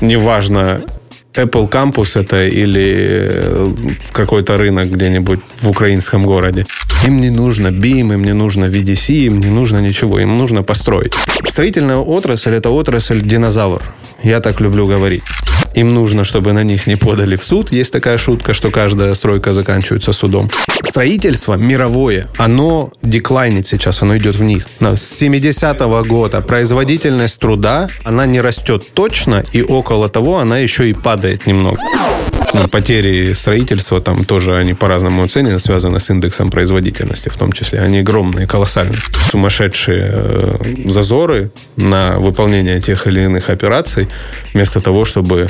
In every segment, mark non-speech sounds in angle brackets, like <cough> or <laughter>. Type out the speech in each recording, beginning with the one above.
неважно, Apple Campus это или э, какой-то рынок где-нибудь в украинском городе. Им не нужно BIM, им не нужно VDC, им не нужно ничего, им нужно построить. Строительная отрасль – это отрасль динозавр. Я так люблю говорить. Им нужно, чтобы на них не подали в суд. Есть такая шутка, что каждая стройка заканчивается судом. Строительство мировое, оно деклайнит сейчас, оно идет вниз. С 70-го года производительность труда, она не растет точно, и около того она еще и падает немного. Потери строительства там тоже они по-разному оценены, связаны с индексом производительности в том числе. Они огромные, колоссальные. Сумасшедшие э, зазоры на выполнение тех или иных операций, вместо того, чтобы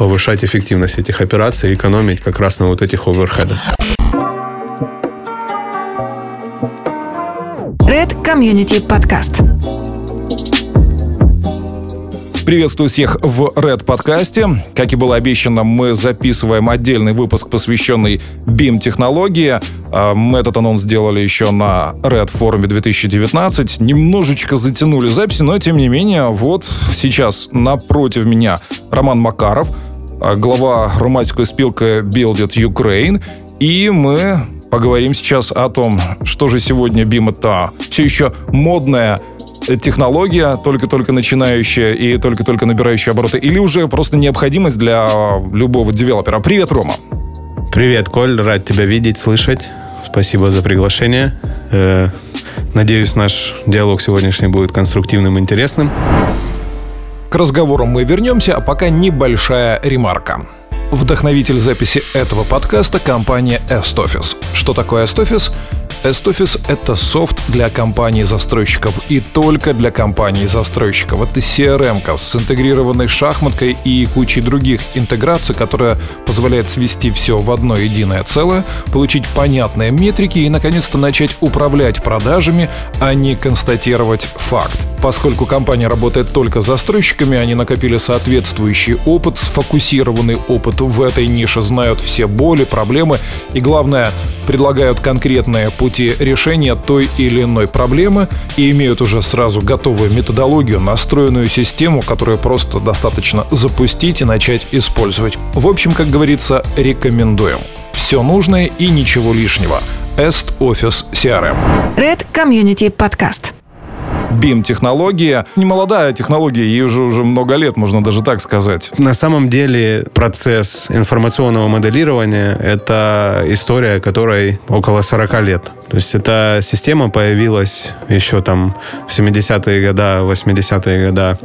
повышать эффективность этих операций и экономить как раз на вот этих оверхедах. Red Community Podcast. Приветствую всех в Red подкасте. Как и было обещано, мы записываем отдельный выпуск, посвященный BIM-технологии. А, мы этот анонс сделали еще на Red форуме 2019. Немножечко затянули записи, но тем не менее, вот сейчас напротив меня Роман Макаров — глава руматской спилки Build It Ukraine. И мы поговорим сейчас о том, что же сегодня BIM это все еще модная технология, только-только начинающая и только-только набирающая обороты, или уже просто необходимость для любого девелопера. Привет, Рома. Привет, Коль, рад тебя видеть, слышать. Спасибо за приглашение. Э, надеюсь, наш диалог сегодняшний будет конструктивным и интересным. К разговору мы вернемся, а пока небольшая ремарка. Вдохновитель записи этого подкаста – компания Estoffice. Что такое Estoffice? S-Office — это софт для компаний-застройщиков и только для компаний-застройщиков. Это CRM с интегрированной шахматкой и кучей других интеграций, которая позволяет свести все в одно единое целое, получить понятные метрики и, наконец-то, начать управлять продажами, а не констатировать факт. Поскольку компания работает только с застройщиками, они накопили соответствующий опыт, сфокусированный опыт в этой нише, знают все боли, проблемы и, главное, предлагают конкретные пути решения той или иной проблемы и имеют уже сразу готовую методологию, настроенную систему, которую просто достаточно запустить и начать использовать. В общем, как говорится, рекомендуем. Все нужное и ничего лишнего. Est Office CRM. Red Community Podcast. BIM-технология. Не молодая технология, ей уже, уже много лет, можно даже так сказать. На самом деле процесс информационного моделирования — это история, которой около 40 лет. То есть эта система появилась еще там в 70-е годы, 80-е годы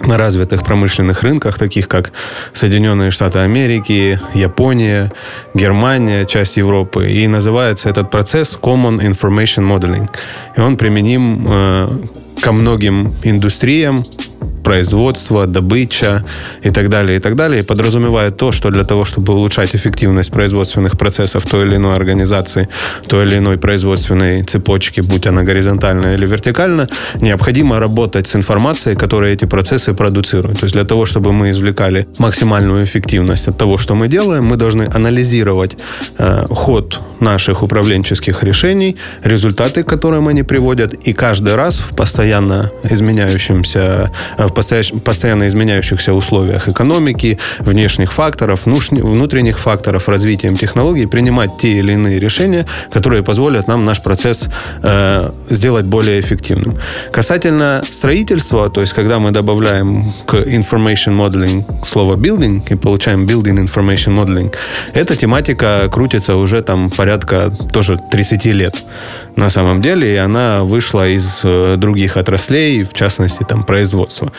на развитых промышленных рынках, таких как Соединенные Штаты Америки, Япония, Германия, часть Европы. И называется этот процесс Common Information Modeling. И он применим э, ко многим индустриям, производство, добыча и так далее, и так далее, и подразумевает то, что для того, чтобы улучшать эффективность производственных процессов той или иной организации, той или иной производственной цепочки, будь она горизонтальная или вертикальная, необходимо работать с информацией, которая эти процессы продуцирует. То есть для того, чтобы мы извлекали максимальную эффективность от того, что мы делаем, мы должны анализировать э, ход наших управленческих решений, результаты, к которым они приводят, и каждый раз в постоянно изменяющемся, э, в постоянно изменяющихся условиях экономики, внешних факторов, внутренних факторов, развитием технологий принимать те или иные решения, которые позволят нам наш процесс э, сделать более эффективным. Касательно строительства, то есть когда мы добавляем к information modeling слово building и получаем building information modeling, эта тематика крутится уже там порядка тоже 30 лет на самом деле, и она вышла из э, других отраслей, в частности, там, производства.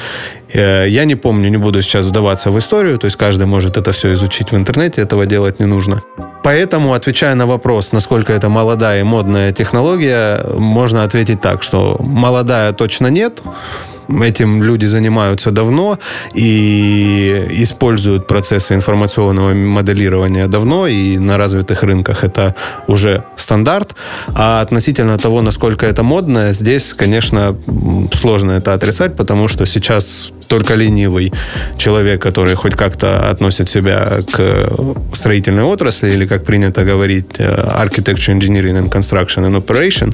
Э, я не помню, не буду сейчас вдаваться в историю, то есть каждый может это все изучить в интернете, этого делать не нужно. Поэтому, отвечая на вопрос, насколько это молодая и модная технология, можно ответить так, что молодая точно нет, Этим люди занимаются давно и используют процессы информационного моделирования давно, и на развитых рынках это уже стандарт. А относительно того, насколько это модно, здесь, конечно, сложно это отрицать, потому что сейчас только ленивый человек, который хоть как-то относит себя к строительной отрасли, или, как принято говорить, э, Architecture, Engineering and Construction and Operation,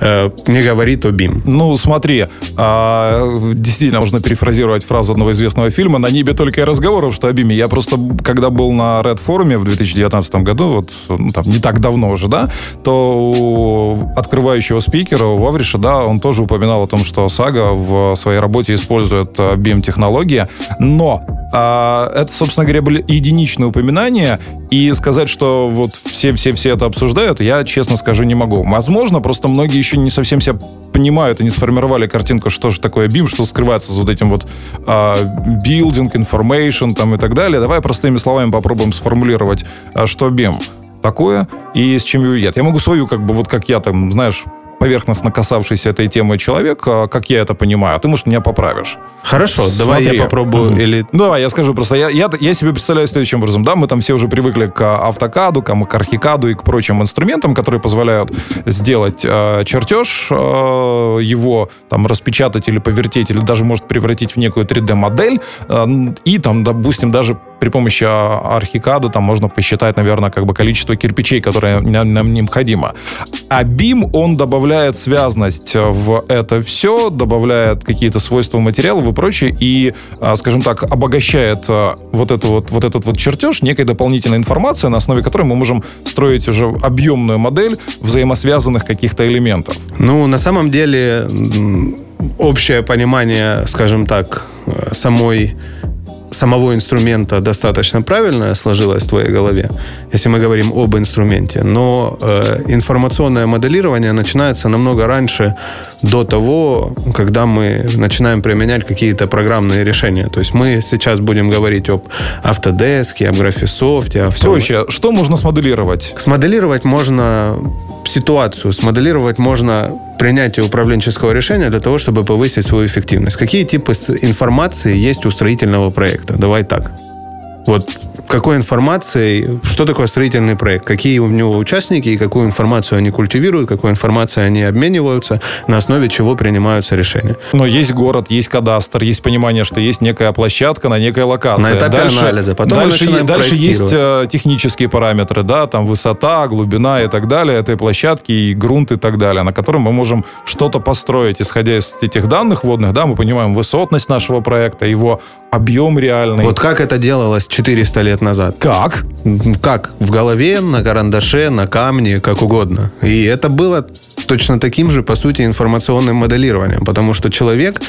э, не говорит о BIM. Ну, смотри, а, действительно, можно перефразировать фразу одного известного фильма «На небе только и разговоров, что о BIM». Я просто, когда был на Red форуме в 2019 году, вот ну, там, не так давно уже, да, то у открывающего спикера, у Вавриша, да, он тоже упоминал о том, что Сага в своей работе использует BIM-технологии, но а, это, собственно говоря, были единичные упоминания, и сказать, что вот все-все-все это обсуждают, я, честно скажу, не могу. Возможно, просто многие еще не совсем себя понимают и не сформировали картинку, что же такое BIM, что скрывается за вот этим вот а, building, information там и так далее. Давай простыми словами попробуем сформулировать, а, что BIM такое и с чем его едят. Я могу свою, как бы, вот как я там, знаешь, поверхностно касавшийся этой темы человек, а, как я это понимаю, а ты, может, меня поправишь. Хорошо, Смотри. давай я попробую. Угу. Или... Ну, давай, я скажу просто. Я, я, я себе представляю следующим образом. Да, мы там все уже привыкли к автокаду, к, к архикаду и к прочим инструментам, которые позволяют сделать э, чертеж, э, его там распечатать или повертеть, или даже может превратить в некую 3D-модель, э, и там, допустим, даже при помощи архикада там можно посчитать, наверное, как бы количество кирпичей, которые нам, нам необходимо. А BIM, он добавляет связность в это все, добавляет какие-то свойства материалов и прочее, и, а, скажем так, обогащает а, вот, эту вот, вот этот вот чертеж некой дополнительной информацией, на основе которой мы можем строить уже объемную модель взаимосвязанных каких-то элементов. Ну, на самом деле, общее понимание, скажем так, самой самого инструмента достаточно правильно сложилось в твоей голове, если мы говорим об инструменте, но э, информационное моделирование начинается намного раньше, до того, когда мы начинаем применять какие-то программные решения. То есть мы сейчас будем говорить об Autodesk, об Graphisoft, о всем. Проще, что можно смоделировать? Смоделировать можно ситуацию, смоделировать можно принятие управленческого решения для того, чтобы повысить свою эффективность. Какие типы информации есть у строительного проекта? Давай так. Вот какой информацией, что такое строительный проект, какие у него участники и какую информацию они культивируют, какой информацией они обмениваются, на основе чего принимаются решения. Но есть город, есть кадастр, есть понимание, что есть некая площадка на некой локации. На этапе дальше, анализа. Потом дальше, дальше есть э, технические параметры, да, там высота, глубина и так далее этой площадки, и грунт и так далее, на котором мы можем что-то построить, исходя из этих данных водных, да, мы понимаем высотность нашего проекта, его объем реальный. Вот как это делалось 400 лет назад? Как? Как? В голове, на карандаше, на камне, как угодно. И это было точно таким же, по сути, информационным моделированием, потому что человек,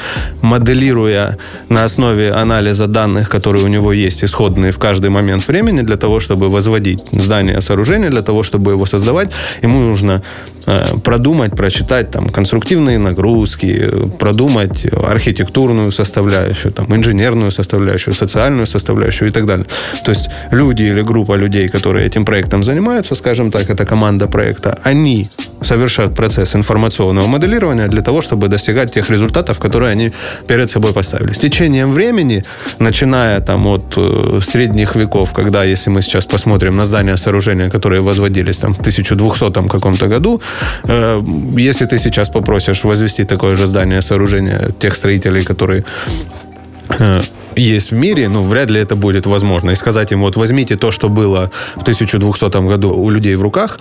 моделируя на основе анализа данных, которые у него есть, исходные в каждый момент времени, для того, чтобы возводить здание, сооружение, для того, чтобы его создавать, ему нужно Э, продумать, прочитать там конструктивные нагрузки, продумать архитектурную составляющую, там, инженерную составляющую, социальную составляющую и так далее. То есть люди или группа людей, которые этим проектом занимаются, скажем так, это команда проекта, они совершают процесс информационного моделирования для того, чтобы достигать тех результатов, которые они перед собой поставили. С течением времени, начиная там от э, средних веков, когда, если мы сейчас посмотрим на здания сооружения, которые возводились там в 1200 каком-то году, Э, если ты сейчас попросишь возвести такое же здание, сооружение тех строителей, которые э, есть в мире, ну, вряд ли это будет возможно. И сказать им, вот возьмите то, что было в 1200 году у людей в руках,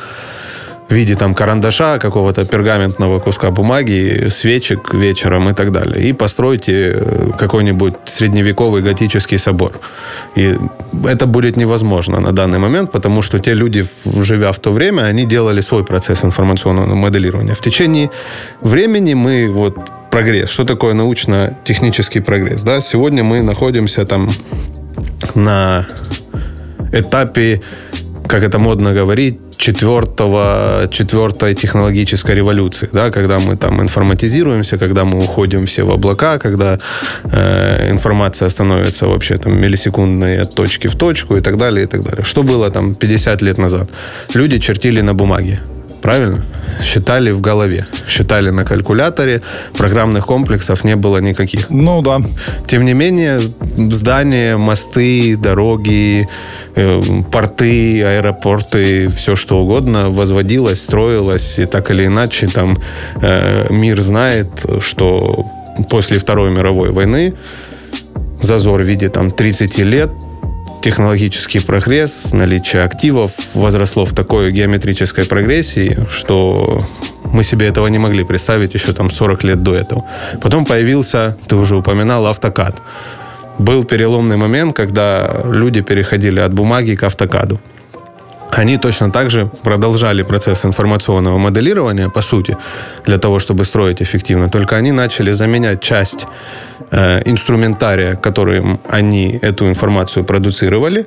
в виде там карандаша, какого-то пергаментного куска бумаги, свечек вечером и так далее. И постройте э, какой-нибудь средневековый готический собор. И это будет невозможно на данный момент, потому что те люди, живя в то время, они делали свой процесс информационного моделирования. В течение времени мы вот прогресс. Что такое научно-технический прогресс? Да? Сегодня мы находимся там на этапе, как это модно говорить, четвертого, четвертой технологической революции, да, когда мы там информатизируемся, когда мы уходим все в облака, когда э, информация становится вообще там миллисекундной от точки в точку и так далее, и так далее. Что было там 50 лет назад? Люди чертили на бумаге правильно? Считали в голове, считали на калькуляторе, программных комплексов не было никаких. Ну да. Тем не менее, здания, мосты, дороги, э, порты, аэропорты, все что угодно возводилось, строилось, и так или иначе там э, мир знает, что после Второй мировой войны зазор в виде там 30 лет, технологический прогресс, наличие активов возросло в такой геометрической прогрессии, что мы себе этого не могли представить еще там 40 лет до этого. Потом появился, ты уже упоминал, автокад. Был переломный момент, когда люди переходили от бумаги к автокаду они точно так же продолжали процесс информационного моделирования, по сути, для того, чтобы строить эффективно. Только они начали заменять часть э, инструментария, которым они эту информацию продуцировали,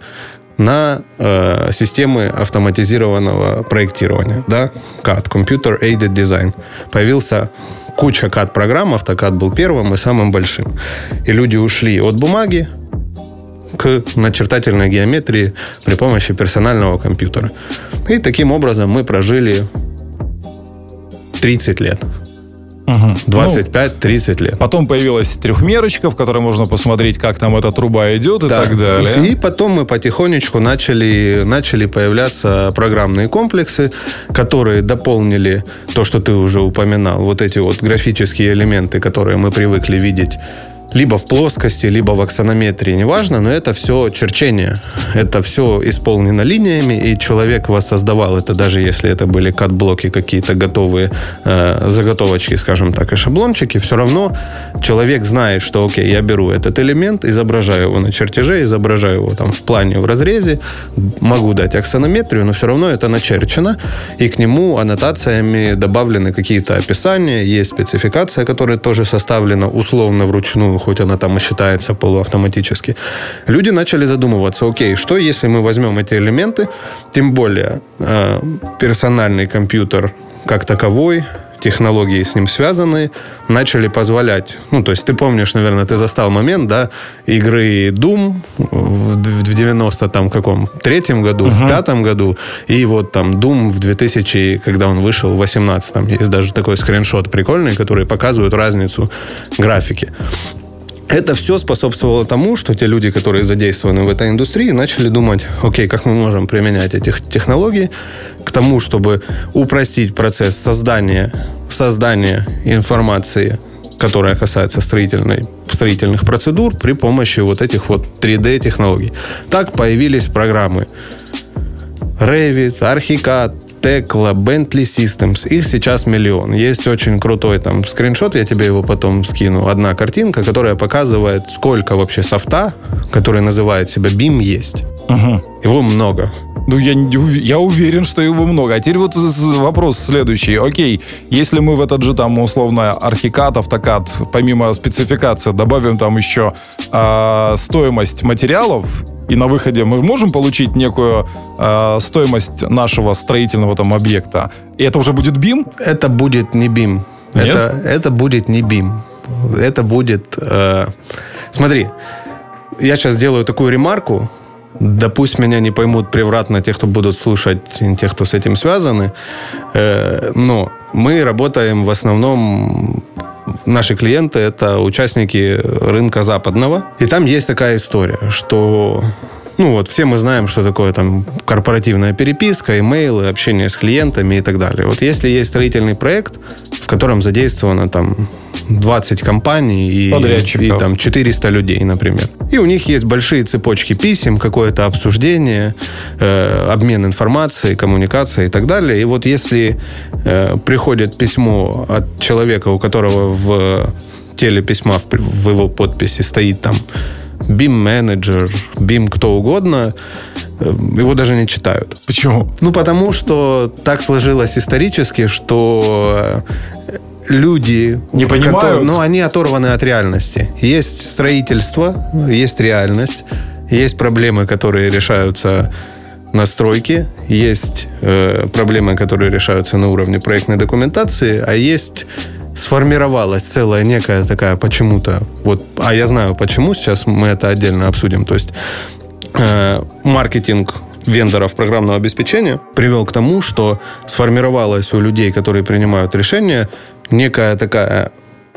на э, системы автоматизированного проектирования, да, CAD, Computer Aided Design. Появился куча CAD-программ, AutoCAD был первым и самым большим. И люди ушли от бумаги к начертательной геометрии при помощи персонального компьютера. И таким образом мы прожили 30 лет. 25-30 ну, лет. Потом появилась трехмерочка, в которой можно посмотреть, как там эта труба идет и да. так далее. И потом мы потихонечку начали, начали появляться программные комплексы, которые дополнили то, что ты уже упоминал, вот эти вот графические элементы, которые мы привыкли видеть либо в плоскости, либо в аксонометрии, неважно, но это все черчение. Это все исполнено линиями, и человек воссоздавал это, даже если это были кат-блоки, какие-то готовые э, заготовочки, скажем так, и шаблончики, все равно человек знает, что, окей, я беру этот элемент, изображаю его на чертеже, изображаю его там в плане, в разрезе, могу дать аксонометрию, но все равно это начерчено, и к нему аннотациями добавлены какие-то описания, есть спецификация, которая тоже составлена условно вручную хоть она там и считается полуавтоматически, люди начали задумываться, окей, что если мы возьмем эти элементы, тем более э, персональный компьютер как таковой, технологии с ним связаны, начали позволять, ну, то есть ты помнишь, наверное, ты застал момент, да, игры Doom в 90 там каком, третьем году, uh-huh. в пятом году, и вот там Doom в 2000, когда он вышел в 18 там есть даже такой скриншот прикольный, который показывает разницу графики. Это все способствовало тому, что те люди, которые задействованы в этой индустрии, начали думать, окей, как мы можем применять эти технологии к тому, чтобы упростить процесс создания, создания информации, которая касается строительной, строительных процедур при помощи вот этих вот 3D-технологий. Так появились программы Revit, Archicad, Tekla, Bentley Systems. Их сейчас миллион. Есть очень крутой там скриншот, я тебе его потом скину. Одна картинка, которая показывает, сколько вообще софта, который называет себя BIM, есть. Угу. Его много. Ну, я, я уверен, что его много. А теперь вот вопрос следующий. Окей, если мы в этот же там условно архикад, автокад, помимо спецификации, добавим там еще э, стоимость материалов, и на выходе мы можем получить некую э, стоимость нашего строительного там объекта. И это уже будет BIM? Это будет не BIM. Нет? Это, это будет не BIM. Это будет... Э, смотри, я сейчас сделаю такую ремарку. Да пусть меня не поймут превратно те, кто будут слушать, те, кто с этим связаны. Э, но мы работаем в основном наши клиенты это участники рынка западного. И там есть такая история, что ну вот все мы знаем, что такое там корпоративная переписка, имейлы, общение с клиентами и так далее. Вот если есть строительный проект, в котором задействовано там 20 компаний и, и там 400 людей, например. И у них есть большие цепочки писем, какое-то обсуждение, э, обмен информацией, коммуникация и так далее. И вот если э, приходит письмо от человека, у которого в теле письма, в, в его подписи стоит там BIM-менеджер, BIM кто угодно, э, его даже не читают. Почему? Ну, потому что так сложилось исторически, что люди... Не понимают? Которые, ну, они оторваны от реальности. Есть строительство, есть реальность, есть проблемы, которые решаются на стройке, есть э, проблемы, которые решаются на уровне проектной документации, а есть сформировалась целая некая такая почему-то, вот, а я знаю почему, сейчас мы это отдельно обсудим, то есть э, маркетинг вендоров программного обеспечения привел к тому, что сформировалась у людей, которые принимают решения, некая такая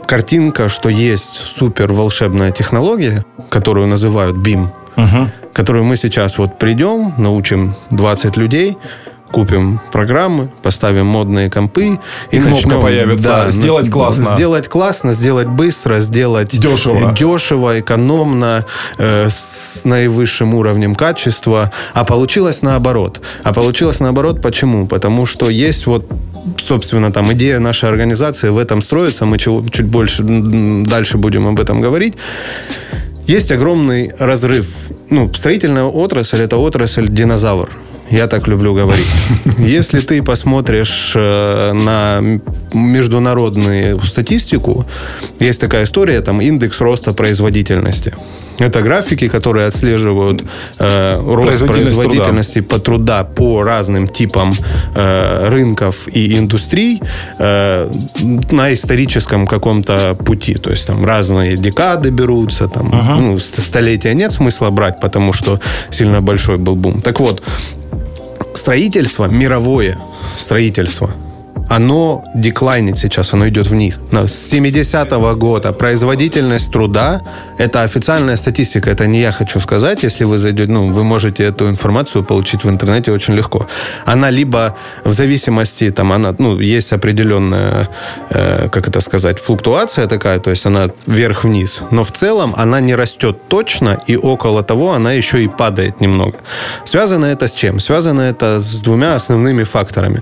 картинка, что есть супер волшебная технология, которую называют BIM, угу. которую мы сейчас вот придем, научим 20 людей, купим программы, поставим модные компы и, и кнопка появится. Да, сделать классно. Сделать классно, сделать быстро, сделать дешево, дешево экономно, э, с наивысшим уровнем качества. А получилось наоборот. А получилось наоборот почему? Потому что есть вот собственно, там идея нашей организации в этом строится. Мы чуть больше дальше будем об этом говорить. Есть огромный разрыв. Ну, строительная отрасль – это отрасль динозавр. Я так люблю говорить. <laughs> Если ты посмотришь э, на международную статистику, есть такая история, там индекс роста производительности. Это графики, которые отслеживают э, рост производительности труда. по труда по разным типам э, рынков и индустрий э, на историческом каком-то пути. То есть там разные декады берутся, там uh-huh. ну, столетия нет смысла брать, потому что сильно большой был бум. Так вот, строительство мировое строительство оно деклайнит сейчас, оно идет вниз. С 70-го года производительность труда, это официальная статистика, это не я хочу сказать, если вы зайдете, ну, вы можете эту информацию получить в интернете очень легко. Она либо в зависимости, там, она, ну, есть определенная, э, как это сказать, флуктуация такая, то есть она вверх-вниз, но в целом она не растет точно, и около того она еще и падает немного. Связано это с чем? Связано это с двумя основными факторами.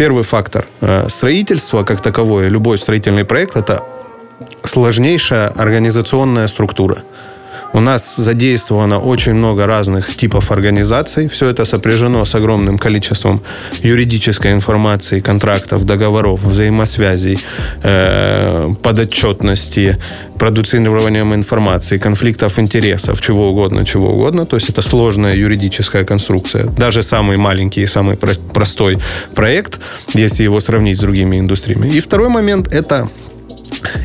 Первый фактор – Э, строительство как таковое, любой строительный проект, это сложнейшая организационная структура. У нас задействовано очень много разных типов организаций. Все это сопряжено с огромным количеством юридической информации, контрактов, договоров, взаимосвязей, э, подотчетности, продуцированием информации, конфликтов интересов, чего угодно, чего угодно. То есть это сложная юридическая конструкция. Даже самый маленький и самый простой проект, если его сравнить с другими индустриями. И второй момент – это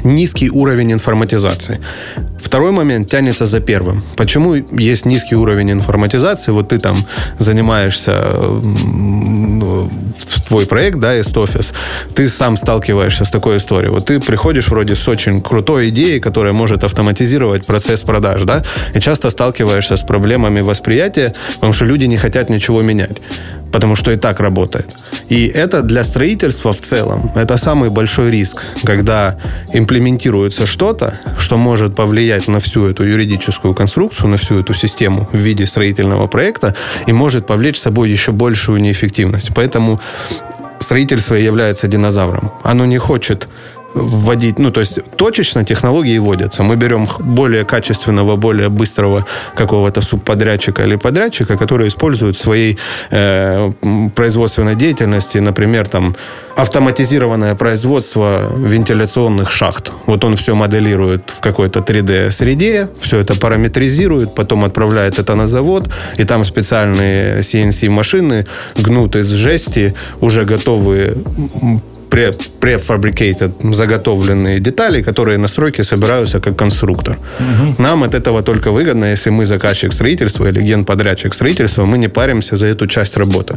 низкий уровень информатизации. Второй момент тянется за первым. Почему есть низкий уровень информатизации? Вот ты там занимаешься твой проект, да, Estoфис, ты сам сталкиваешься с такой историей. Вот ты приходишь вроде с очень крутой идеей, которая может автоматизировать процесс продаж, да, и часто сталкиваешься с проблемами восприятия, потому что люди не хотят ничего менять потому что и так работает. И это для строительства в целом, это самый большой риск, когда имплементируется что-то, что может повлиять на всю эту юридическую конструкцию, на всю эту систему в виде строительного проекта и может повлечь с собой еще большую неэффективность. Поэтому строительство является динозавром. Оно не хочет вводить, ну, то есть точечно технологии вводятся. Мы берем более качественного, более быстрого какого-то субподрядчика или подрядчика, который использует в своей э, производственной деятельности, например, там, автоматизированное производство вентиляционных шахт. Вот он все моделирует в какой-то 3D-среде, все это параметризирует, потом отправляет это на завод, и там специальные CNC-машины гнут из жести уже готовые prefabricated, заготовленные детали, которые на стройке собираются как конструктор. Угу. Нам от этого только выгодно, если мы заказчик строительства или генподрядчик строительства, мы не паримся за эту часть работы.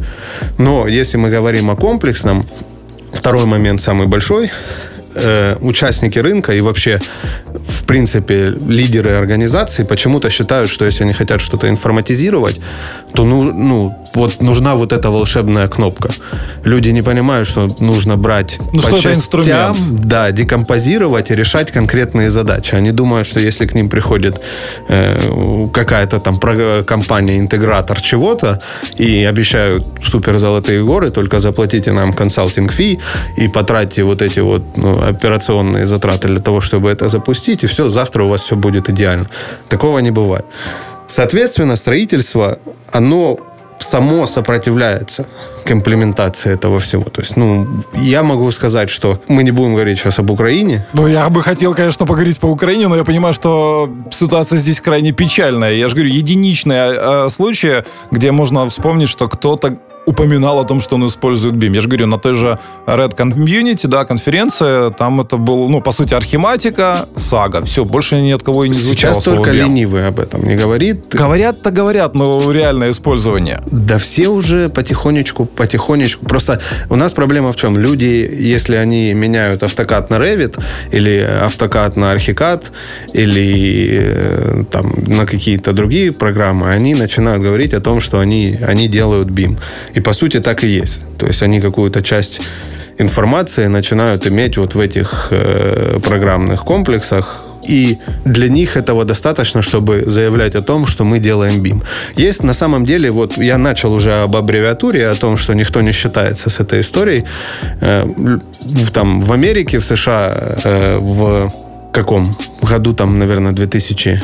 Но если мы говорим о комплексном, второй момент самый большой, э, участники рынка и вообще, в принципе, лидеры организации почему-то считают, что если они хотят что-то информатизировать, то ну, ну, вот нужна вот эта волшебная кнопка. Люди не понимают, что нужно брать ну, по что частям, да, декомпозировать и решать конкретные задачи. Они думают, что если к ним приходит э, какая-то там компания-интегратор чего-то и обещают супер золотые горы, только заплатите нам консалтинг фи и потратьте вот эти вот ну, операционные затраты для того, чтобы это запустить, и все, завтра у вас все будет идеально. Такого не бывает. Соответственно, строительство, оно само сопротивляется к имплементации этого всего. То есть, ну, я могу сказать, что мы не будем говорить сейчас об Украине. Ну, я бы хотел, конечно, поговорить по Украине, но я понимаю, что ситуация здесь крайне печальная. Я же говорю, единичные э, случаи, где можно вспомнить, что кто-то упоминал о том, что он использует BIM. Я же говорю, на той же Red Community, да, конференция, там это был, ну, по сути, архиматика, сага. Все, больше ни от кого и не звучало Сейчас только BIM. ленивый об этом не говорит. Говорят-то говорят, но реальное использование. Да все уже потихонечку, потихонечку. Просто у нас проблема в чем? Люди, если они меняют автокад на Revit или автокад на Archicad или э, там на какие-то другие программы, они начинают говорить о том, что они, они делают BIM. И по сути так и есть. То есть они какую-то часть информации начинают иметь вот в этих э, программных комплексах, и для них этого достаточно, чтобы заявлять о том, что мы делаем BIM. Есть на самом деле, вот я начал уже об аббревиатуре, о том, что никто не считается с этой историей. Э, там в Америке, в США, э, в каком году, там, наверное, 2000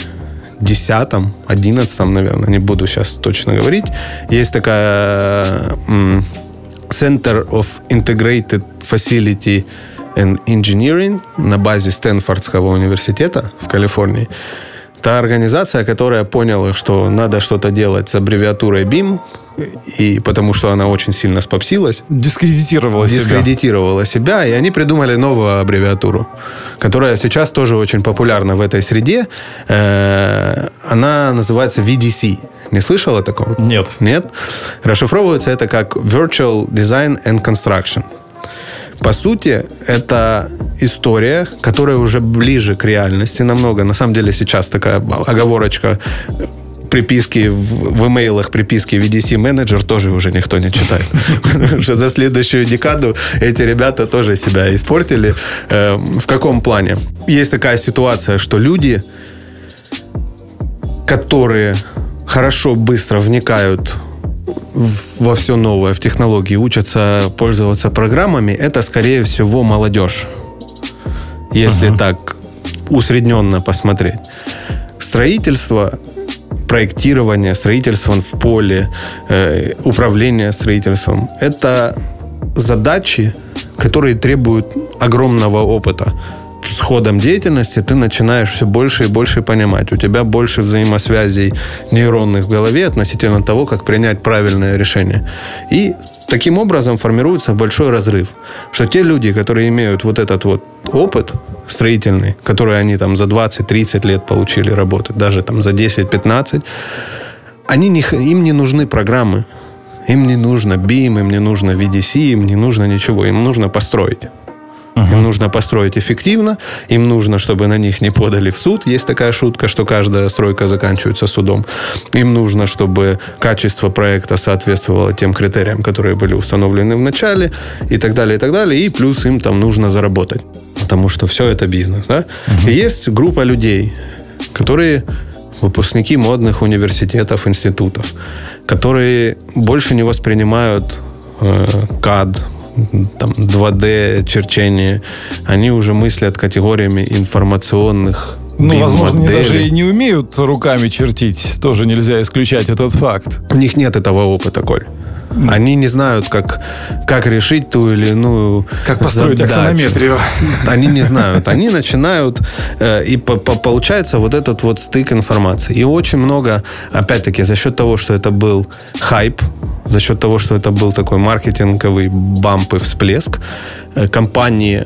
10 11 наверное, не буду сейчас точно говорить. Есть такая Center of Integrated Facility and Engineering на базе Стэнфордского университета в Калифорнии. Та организация, которая поняла, что надо что-то делать с аббревиатурой BIM, и потому что она очень сильно спопсилась. Дискредитировала, дискредитировала себя. себя. И они придумали новую аббревиатуру, которая сейчас тоже очень популярна в этой среде. Э, она называется VDC. Не слышал о таком? Нет. Нет? Расшифровывается это как Virtual Design and Construction. По сути, это история, которая уже ближе к реальности намного. На самом деле сейчас такая оговорочка приписки в, в имейлах, приписки VDC менеджер тоже уже никто не читает. <laughs> Что за следующую декаду эти ребята тоже себя испортили. Э, в каком плане? Есть такая ситуация, что люди, которые хорошо, быстро вникают во все новое, в технологии, учатся пользоваться программами, это, скорее всего, молодежь. Если uh-huh. так усредненно посмотреть. Строительство, проектирование, строительство в поле, э, управление строительством – это задачи, которые требуют огромного опыта с ходом деятельности ты начинаешь все больше и больше понимать. У тебя больше взаимосвязей нейронных в голове относительно того, как принять правильное решение. И таким образом формируется большой разрыв. Что те люди, которые имеют вот этот вот опыт строительный, который они там за 20-30 лет получили работать, даже там за 10-15, они не, им не нужны программы. Им не нужно BIM, им не нужно VDC, им не нужно ничего. Им нужно построить. Uh-huh. Им нужно построить эффективно, им нужно, чтобы на них не подали в суд. Есть такая шутка, что каждая стройка заканчивается судом. Им нужно, чтобы качество проекта соответствовало тем критериям, которые были установлены в начале, и так далее, и так далее. И плюс им там нужно заработать, потому что все это бизнес. Да? Uh-huh. И есть группа людей, которые выпускники модных университетов, институтов, которые больше не воспринимают э, CAD, там 2D черчение, они уже мыслят категориями информационных ну, возможно, они даже и не умеют руками чертить. Тоже нельзя исключать этот факт. У них нет этого опыта, Коль. Они не знают, как, как решить ту или иную Как построить задачу. аксонометрию. Они не знают. Они начинают, э, и по, по, получается вот этот вот стык информации. И очень много, опять-таки, за счет того, что это был хайп, за счет того, что это был такой маркетинговый бамп и всплеск, э, компании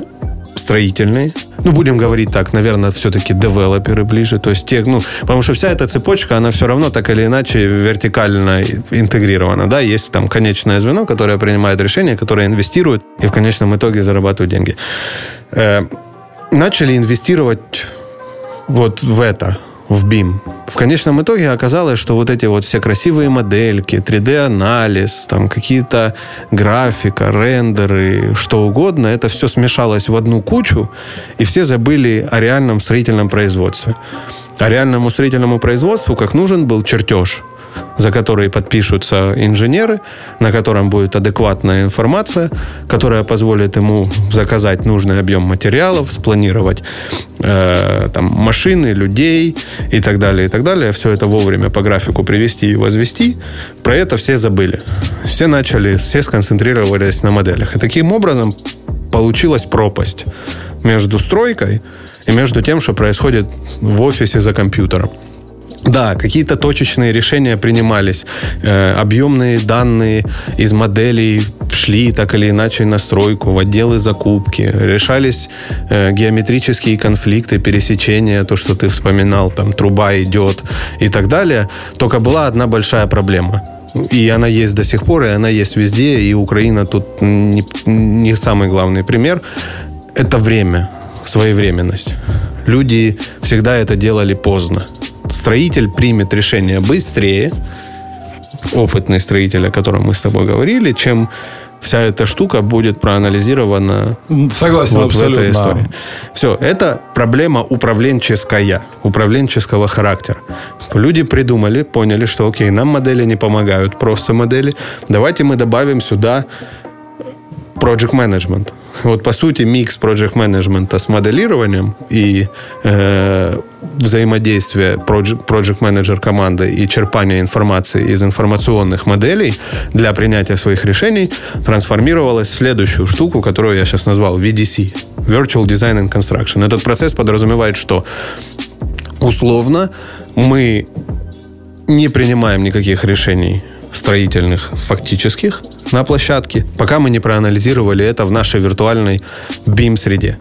строительные. Ну, будем говорить так, наверное, все-таки девелоперы ближе. То есть те, ну, потому что вся эта цепочка, она все равно так или иначе вертикально интегрирована. Да, есть там конечное звено, которое принимает решения, которое инвестирует и в конечном итоге зарабатывает деньги. Э, начали инвестировать вот в это в BIM. В конечном итоге оказалось, что вот эти вот все красивые модельки, 3D-анализ, там какие-то графика, рендеры, что угодно, это все смешалось в одну кучу, и все забыли о реальном строительном производстве. А реальному строительному производству как нужен был чертеж – за который подпишутся инженеры, на котором будет адекватная информация, которая позволит ему заказать нужный объем материалов, спланировать э, там, машины, людей и так далее, и так далее. Все это вовремя по графику привести и возвести. Про это все забыли. Все начали, все сконцентрировались на моделях. И таким образом получилась пропасть между стройкой и между тем, что происходит в офисе за компьютером. Да, какие-то точечные решения принимались. Э, объемные данные из моделей шли так или иначе на стройку, в отделы закупки. Решались э, геометрические конфликты, пересечения, то, что ты вспоминал, там труба идет и так далее. Только была одна большая проблема. и она есть до сих пор, и она есть везде, и Украина тут не, не самый главный пример. Это время, своевременность. Люди всегда это делали поздно. Строитель примет решение быстрее, опытный строитель, о котором мы с тобой говорили, чем вся эта штука будет проанализирована Согласен, вот абсолютно. в этой истории. Все, это проблема управленческая, управленческого характера. Люди придумали, поняли, что окей, нам модели не помогают, просто модели. Давайте мы добавим сюда project management. Вот по сути микс project management с моделированием и э, взаимодействие project, project manager команды и черпание информации из информационных моделей для принятия своих решений трансформировалось в следующую штуку, которую я сейчас назвал VDC. Virtual Design and Construction. Этот процесс подразумевает, что условно мы не принимаем никаких решений строительных фактических на площадке, пока мы не проанализировали это в нашей виртуальной BIM-среде.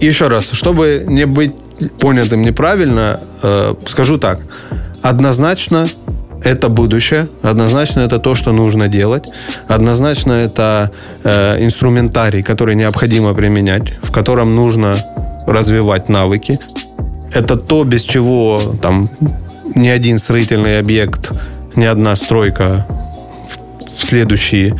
Еще раз, чтобы не быть понятым неправильно, э, скажу так. Однозначно это будущее, однозначно это то, что нужно делать, однозначно это э, инструментарий, который необходимо применять, в котором нужно развивать навыки. Это то, без чего там ни один строительный объект, ни одна стройка в следующие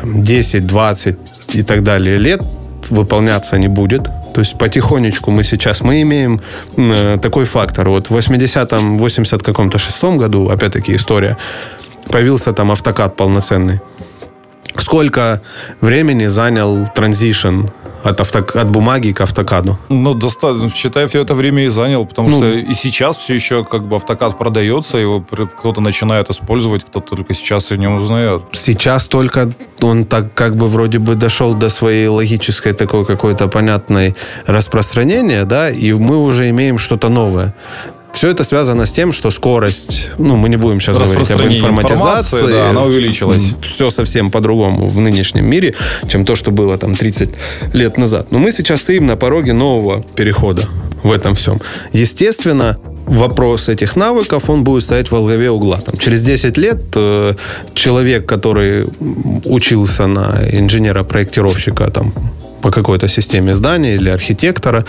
там, 10, 20 и так далее лет выполняться не будет. То есть потихонечку мы сейчас, мы имеем э, такой фактор. Вот в 80-м, 80 каком-то шестом году, опять-таки история, появился там автокад полноценный. Сколько времени занял транзишн от, авто, от бумаги к автокаду. Ну, достаточно, считай, все это время и занял, потому ну, что и сейчас все еще как бы автокад продается, его кто-то начинает использовать, кто-то только сейчас о нем узнает. Сейчас только он так как бы вроде бы дошел до своей логической такой какой-то понятной распространения, да, и мы уже имеем что-то новое. Все это связано с тем, что скорость, ну, мы не будем сейчас говорить об информатизации, да, она увеличилась. Все совсем по-другому в нынешнем мире, чем то, что было там 30 лет назад. Но мы сейчас стоим на пороге нового перехода в этом всем. Естественно, вопрос этих навыков, он будет стоять во главе угла. Там, через 10 лет э, человек, который учился на инженера-проектировщика там, по какой-то системе здания или архитектора,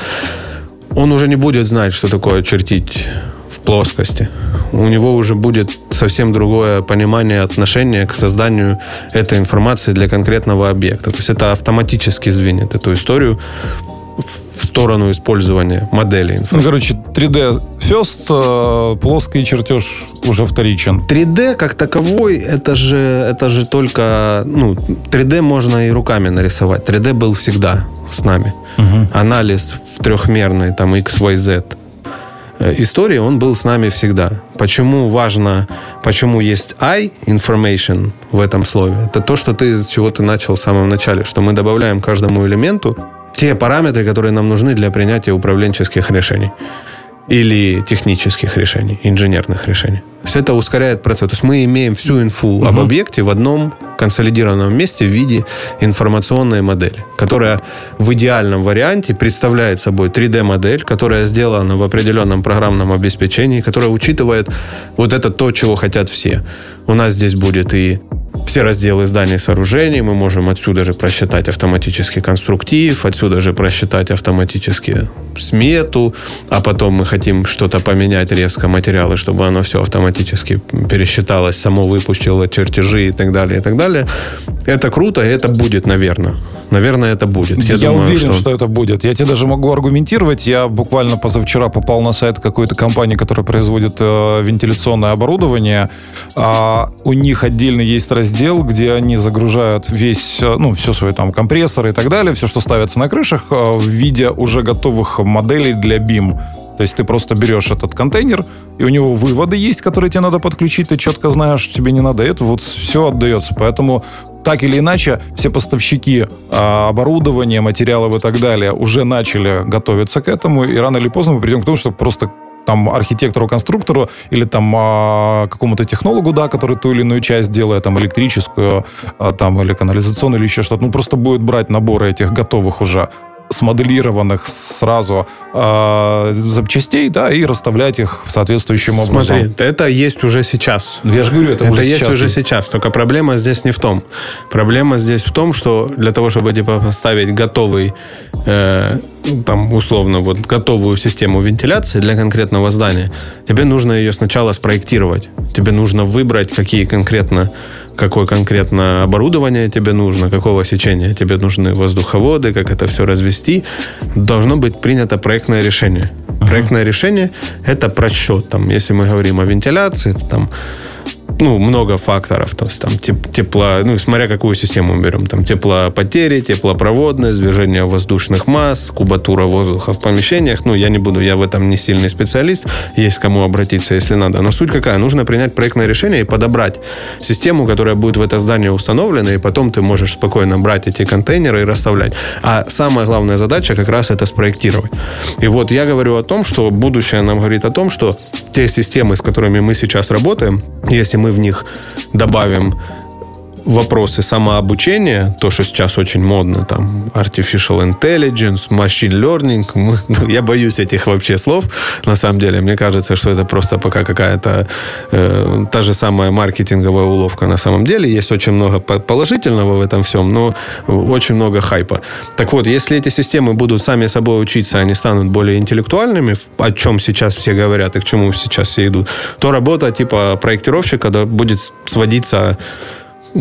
он уже не будет знать, что такое чертить в плоскости. У него уже будет совсем другое понимание, отношение к созданию этой информации для конкретного объекта. То есть это автоматически сдвинет эту историю в сторону использования модели. Ну, короче, 3D first, э, плоский чертеж уже вторичен. 3D как таковой, это же, это же только... Ну, 3D можно и руками нарисовать. 3D был всегда с нами. Угу. Анализ в трехмерной, там, X, Y, Z истории, он был с нами всегда. Почему важно, почему есть I, information в этом слове, это то, что ты, с чего ты начал в самом начале, что мы добавляем каждому элементу те параметры, которые нам нужны для принятия управленческих решений или технических решений, инженерных решений. Все это ускоряет процесс. То есть мы имеем всю инфу угу. об объекте в одном консолидированном месте в виде информационной модели, которая в идеальном варианте представляет собой 3D-модель, которая сделана в определенном программном обеспечении, которая учитывает вот это то, чего хотят все. У нас здесь будет и все разделы зданий и сооружений. Мы можем отсюда же просчитать автоматический конструктив, отсюда же просчитать автоматически смету, а потом мы хотим что-то поменять резко материалы, чтобы оно все автоматически пересчиталось, само выпустило чертежи и так далее, и так далее. Это круто, и это будет, наверное. Наверное, это будет. Я, Я думаю, уверен, что... что это будет. Я тебе даже могу аргументировать. Я буквально позавчера попал на сайт какой-то компании, которая производит э, вентиляционное оборудование. А у них отдельно есть раздел, где они загружают весь, э, ну, все свои там компрессоры и так далее, все, что ставится на крышах, э, в виде уже готовых моделей для BIM. То есть ты просто берешь этот контейнер, и у него выводы есть, которые тебе надо подключить, ты четко знаешь, тебе не надо это, вот все отдается. Поэтому так или иначе, все поставщики а, оборудования, материалов и так далее уже начали готовиться к этому, и рано или поздно мы придем к тому, что просто там архитектору-конструктору или там а, какому-то технологу, да, который ту или иную часть делает, там электрическую, а, там или канализационную или еще что-то, ну просто будет брать наборы этих готовых уже смоделированных сразу э, запчастей, да, и расставлять их соответствующим образом. Смотри, это есть уже сейчас. Я же говорю, это, это уже есть сейчас уже сейчас. Только проблема здесь не в том. Проблема здесь в том, что для того, чтобы типа поставить готовый, э, там условно вот готовую систему вентиляции для конкретного здания, тебе нужно ее сначала спроектировать. Тебе нужно выбрать, какие конкретно какое конкретно оборудование тебе нужно, какого сечения тебе нужны воздуховоды, как это все развести, должно быть принято проектное решение. Проектное решение – это просчет. Там, если мы говорим о вентиляции, это там ну, много факторов. То есть там теп- тепло, ну, смотря какую систему мы берем. Там теплопотери, теплопроводность, движение воздушных масс, кубатура воздуха в помещениях. Ну, я не буду, я в этом не сильный специалист. Есть кому обратиться, если надо. Но суть какая? Нужно принять проектное решение и подобрать систему, которая будет в это здание установлена, и потом ты можешь спокойно брать эти контейнеры и расставлять. А самая главная задача как раз это спроектировать. И вот я говорю о том, что будущее нам говорит о том, что те системы, с которыми мы сейчас работаем, если мы в них добавим вопросы самообучения, то, что сейчас очень модно, там, artificial intelligence, machine learning, <laughs> ну, я боюсь этих вообще слов, на самом деле, мне кажется, что это просто пока какая-то э, та же самая маркетинговая уловка на самом деле, есть очень много положительного в этом всем, но очень много хайпа. Так вот, если эти системы будут сами собой учиться, они станут более интеллектуальными, о чем сейчас все говорят и к чему сейчас все идут, то работа типа проектировщика да, будет сводиться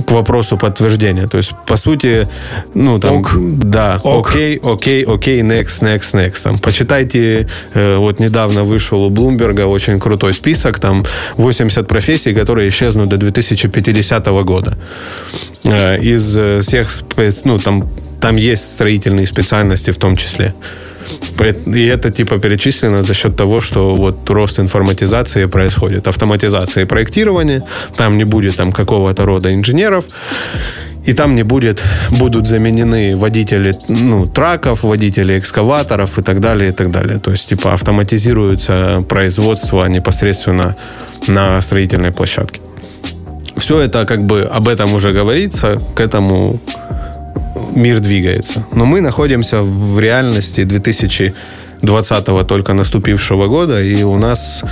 к вопросу подтверждения. То есть, по сути, ну, там, Ок. да, Ок. окей, окей, окей, next, next, next. Там, почитайте, э, вот недавно вышел у Блумберга очень крутой список, там 80 профессий, которые исчезнут до 2050 года. Э, из э, всех, ну, там, там есть строительные специальности в том числе. И это типа перечислено за счет того, что вот рост информатизации происходит, автоматизация проектирования, там не будет там какого-то рода инженеров, и там не будет, будут заменены водители ну, траков, водители экскаваторов и так далее, и так далее. То есть, типа, автоматизируется производство непосредственно на строительной площадке. Все это как бы об этом уже говорится, к этому мир двигается. Но мы находимся в реальности 2020 только наступившего года, и у нас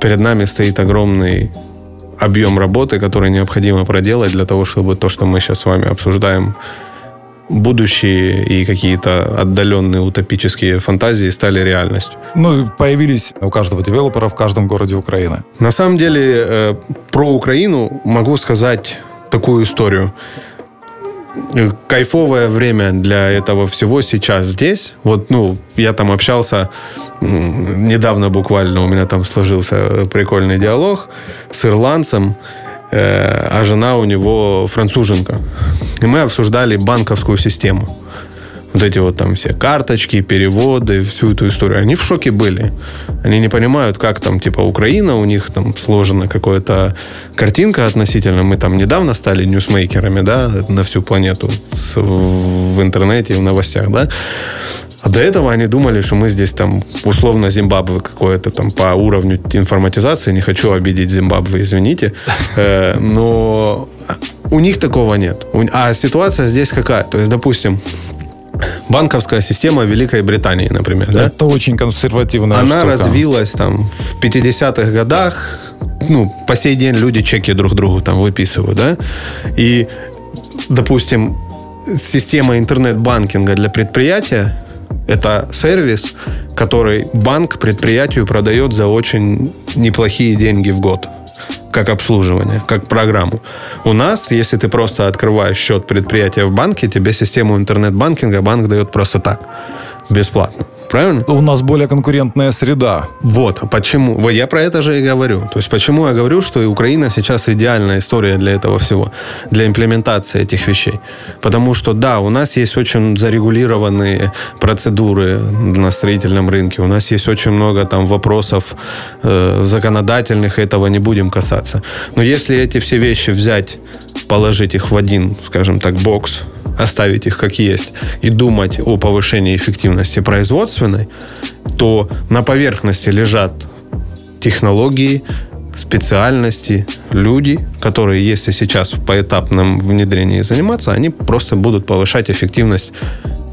перед нами стоит огромный объем работы, который необходимо проделать для того, чтобы то, что мы сейчас с вами обсуждаем, будущие и какие-то отдаленные утопические фантазии стали реальностью. Ну, появились у каждого девелопера в каждом городе Украины. На самом деле, э, про Украину могу сказать такую историю. Кайфовое время для этого всего сейчас здесь. Вот, ну, я там общался недавно буквально, у меня там сложился прикольный диалог с ирландцем, э, а жена у него француженка. И мы обсуждали банковскую систему вот эти вот там все карточки, переводы, всю эту историю, они в шоке были. Они не понимают, как там, типа, Украина, у них там сложена какая-то картинка относительно. Мы там недавно стали ньюсмейкерами, да, на всю планету с- в интернете, в новостях, да. А до этого они думали, что мы здесь там условно Зимбабве какое-то там по уровню информатизации. Не хочу обидеть Зимбабве, извините. <laughs> Э, Но у них такого нет. А ситуация здесь какая? То есть, допустим, банковская система Великой Британии, например, да? Это очень консервативная Она штука. развилась там в 50-х годах. Ну, по сей день люди чеки друг другу там выписывают, да? И, допустим, система интернет-банкинга для предприятия это сервис, который банк предприятию продает за очень неплохие деньги в год как обслуживание, как программу. У нас, если ты просто открываешь счет предприятия в банке, тебе систему интернет-банкинга банк дает просто так, бесплатно. Правильно? У нас более конкурентная среда. Вот, почему? Вот Я про это же и говорю. То есть, почему я говорю, что и Украина сейчас идеальная история для этого всего, для имплементации этих вещей. Потому что, да, у нас есть очень зарегулированные процедуры на строительном рынке, у нас есть очень много там вопросов э, законодательных, этого не будем касаться. Но если эти все вещи взять, положить их в один, скажем так, бокс, оставить их как есть и думать о повышении эффективности производственной, то на поверхности лежат технологии, специальности, люди, которые, если сейчас в поэтапном внедрении заниматься, они просто будут повышать эффективность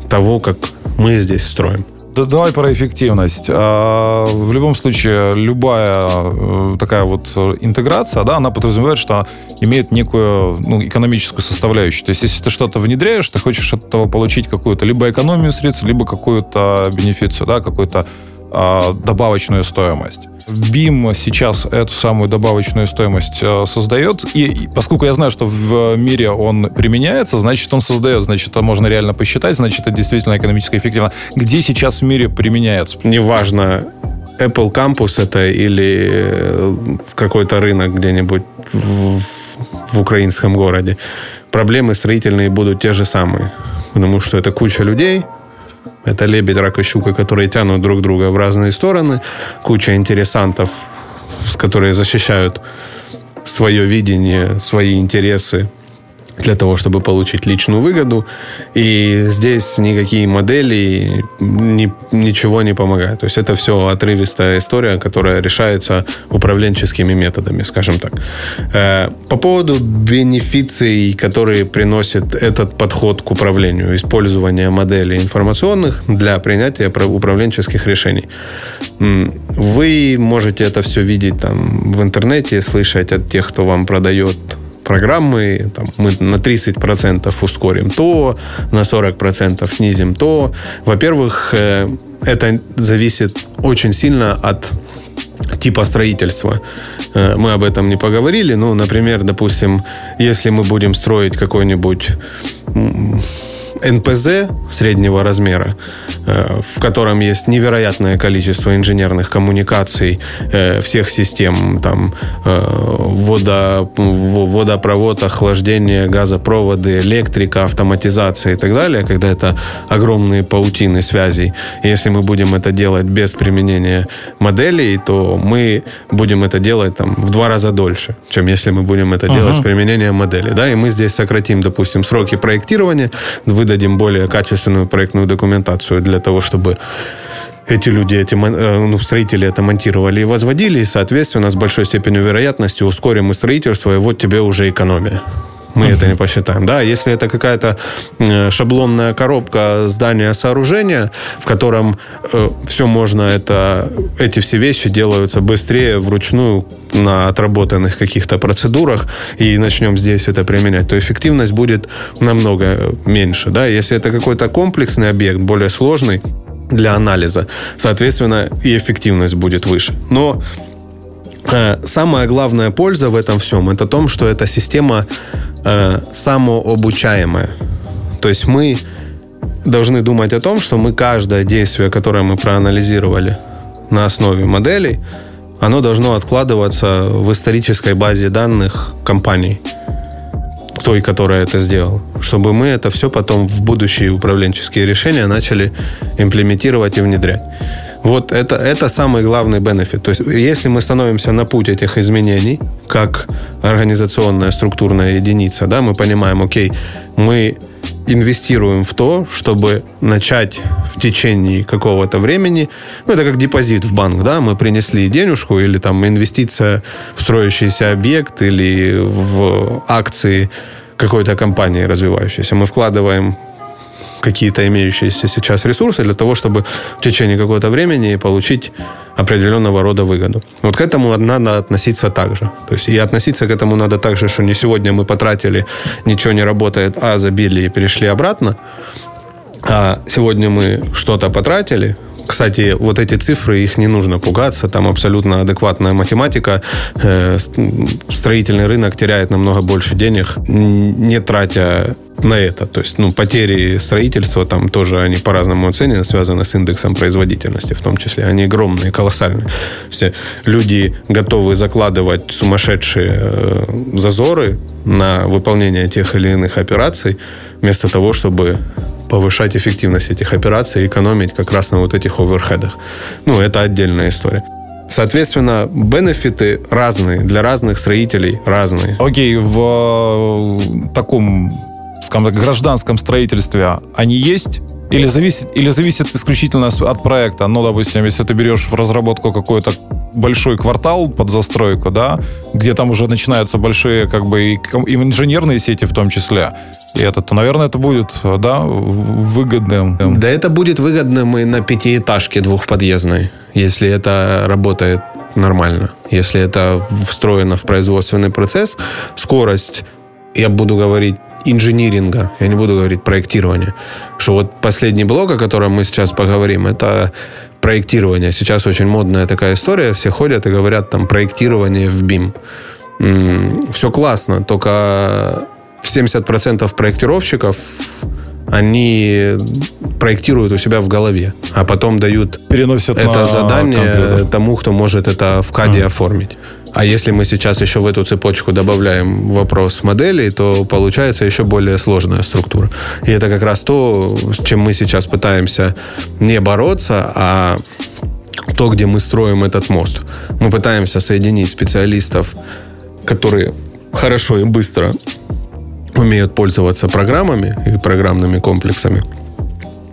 того, как мы здесь строим. Да, давай про эффективность. А, в любом случае, любая э, такая вот интеграция, да, она подразумевает, что имеет некую ну, экономическую составляющую. То есть, если ты что-то внедряешь, ты хочешь от этого получить какую-то либо экономию средств, либо какую-то бенефицию, да, какую-то а, добавочную стоимость. BIM сейчас эту самую добавочную стоимость э, создает, и поскольку я знаю, что в мире он применяется, значит, он создает, значит, это можно реально посчитать, значит, это действительно экономически эффективно. Где сейчас в мире применяется? Неважно, Apple Campus это или э, какой-то рынок где-нибудь в, в украинском городе. Проблемы строительные будут те же самые. Потому что это куча людей, это лебедь, рак и щука, которые тянут друг друга в разные стороны. Куча интересантов, которые защищают свое видение, свои интересы для того, чтобы получить личную выгоду. И здесь никакие модели, ни, ничего не помогают. То есть это все отрывистая история, которая решается управленческими методами, скажем так. Э, по поводу бенефиций, которые приносит этот подход к управлению, использование моделей информационных для принятия управленческих решений. Вы можете это все видеть там в интернете, слышать от тех, кто вам продает программы, там, мы на 30% ускорим то, на 40% снизим то. Во-первых, э, это зависит очень сильно от типа строительства. Э, мы об этом не поговорили. Ну, например, допустим, если мы будем строить какой-нибудь НПЗ среднего размера, э, в котором есть невероятное количество инженерных коммуникаций э, всех систем, там э, водо, водопровод, охлаждение, газопроводы, электрика, автоматизация и так далее, когда это огромные паутины связей. И если мы будем это делать без применения моделей, то мы будем это делать там, в два раза дольше, чем если мы будем это uh-huh. делать с применением модели. Да? И мы здесь сократим, допустим, сроки проектирования, выдадим выдадим более качественную проектную документацию для того, чтобы эти люди, эти э, ну, строители это монтировали и возводили, и, соответственно, с большой степенью вероятности ускорим и строительство, и вот тебе уже экономия мы uh-huh. это не посчитаем. Да, если это какая-то э, шаблонная коробка здания, сооружения, в котором э, все можно, это, эти все вещи делаются быстрее, вручную, на отработанных каких-то процедурах, и начнем здесь это применять, то эффективность будет намного меньше. Да? Если это какой-то комплексный объект, более сложный для анализа, соответственно, и эффективность будет выше. Но э, самая главная польза в этом всем это том, что эта система э, самообучаемая. То есть мы должны думать о том, что мы каждое действие, которое мы проанализировали на основе моделей, оно должно откладываться в исторической базе данных компаний, той, которая это сделала, чтобы мы это все потом в будущие управленческие решения начали имплементировать и внедрять. Вот это, это самый главный бенефит. То есть, если мы становимся на путь этих изменений, как организационная структурная единица, да, мы понимаем, окей, мы инвестируем в то, чтобы начать в течение какого-то времени, ну, это как депозит в банк, да, мы принесли денежку или там инвестиция в строящийся объект или в акции какой-то компании развивающейся. Мы вкладываем какие-то имеющиеся сейчас ресурсы для того, чтобы в течение какого-то времени получить определенного рода выгоду. Вот к этому надо относиться так же. То есть и относиться к этому надо так же, что не сегодня мы потратили, ничего не работает, а забили и перешли обратно, а сегодня мы что-то потратили, кстати, вот эти цифры, их не нужно пугаться, там абсолютно адекватная математика. Э, строительный рынок теряет намного больше денег, не тратя на это. То есть, ну, потери строительства там тоже они по-разному оценены, связаны с индексом производительности в том числе. Они огромные, колоссальные. Все люди готовы закладывать сумасшедшие э, зазоры на выполнение тех или иных операций, вместо того, чтобы повышать эффективность этих операций и экономить как раз на вот этих оверхедах. Ну, это отдельная история. Соответственно, бенефиты разные, для разных строителей разные. Окей, в э, таком, скажем так, гражданском строительстве они есть? Или зависит, или зависит исключительно от проекта? Ну, допустим, если ты берешь в разработку какой-то большой квартал под застройку, да, где там уже начинаются большие, как бы, и, инженерные сети в том числе, И это, то, наверное, это будет, да, выгодным. Да это будет выгодным и на пятиэтажке двухподъездной, если это работает нормально. Если это встроено в производственный процесс, скорость, я буду говорить инжиниринга, я не буду говорить проектирования. Что вот последний блок, о котором мы сейчас поговорим, это проектирование. Сейчас очень модная такая история, все ходят и говорят там проектирование в BIM. Все классно, только 70% проектировщиков они проектируют у себя в голове, а потом дают Переносят это задание компьютер. тому, кто может это в каде mm. оформить. А если мы сейчас еще в эту цепочку добавляем вопрос моделей, то получается еще более сложная структура. И это как раз то, с чем мы сейчас пытаемся не бороться, а то, где мы строим этот мост. Мы пытаемся соединить специалистов, которые хорошо и быстро умеют пользоваться программами и программными комплексами